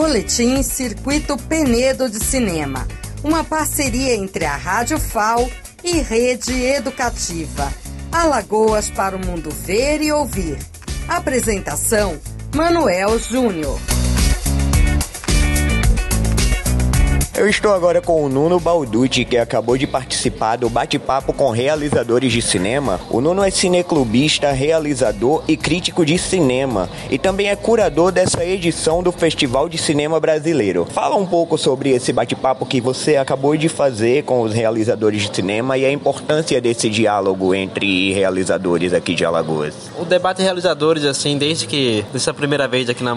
Boletim Circuito Penedo de Cinema, uma parceria entre a Rádio FAO e Rede Educativa. Alagoas para o mundo ver e ouvir. Apresentação: Manuel Júnior. Eu estou agora com o Nuno Balducci, que acabou de participar do bate-papo com realizadores de cinema. O Nuno é cineclubista, realizador e crítico de cinema, e também é curador dessa edição do Festival de Cinema Brasileiro. Fala um pouco sobre esse bate-papo que você acabou de fazer com os realizadores de cinema e a importância desse diálogo entre realizadores aqui de Alagoas. O debate realizadores, assim, desde que dessa primeira vez aqui na,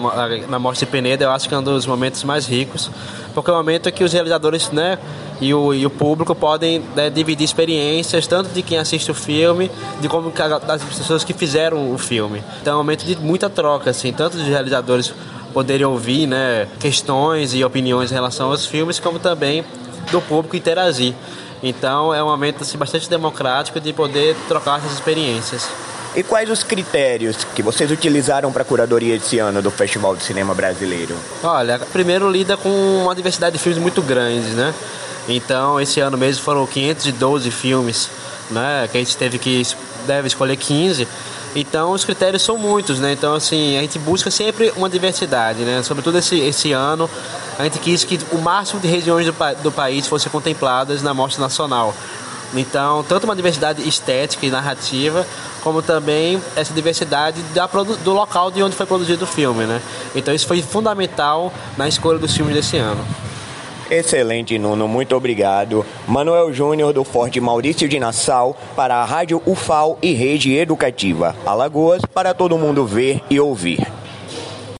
na Morte de Peneda, eu acho que é um dos momentos mais ricos porque é o momento que os realizadores né, e, o, e o público podem né, dividir experiências, tanto de quem assiste o filme, de como das pessoas que fizeram o filme. Então é um momento de muita troca, assim, tanto dos realizadores poderem ouvir né, questões e opiniões em relação aos filmes, como também do público interagir. Então é um momento assim, bastante democrático de poder trocar essas experiências. E quais os critérios que vocês utilizaram para a curadoria esse ano do Festival de Cinema Brasileiro? Olha, primeiro lida com uma diversidade de filmes muito grande, né? Então, esse ano mesmo foram 512 filmes, né? Que a gente teve que deve escolher 15. Então, os critérios são muitos, né? Então, assim, a gente busca sempre uma diversidade, né? Sobretudo esse, esse ano, a gente quis que o máximo de regiões do, do país fossem contempladas na Mostra Nacional. Então, tanto uma diversidade estética e narrativa, como também essa diversidade da, do local de onde foi produzido o filme, né? Então, isso foi fundamental na escolha dos filmes desse ano. Excelente, Nuno, muito obrigado. Manuel Júnior do Forte Maurício de Nassau para a Rádio UFAL e Rede Educativa. Alagoas para todo mundo ver e ouvir.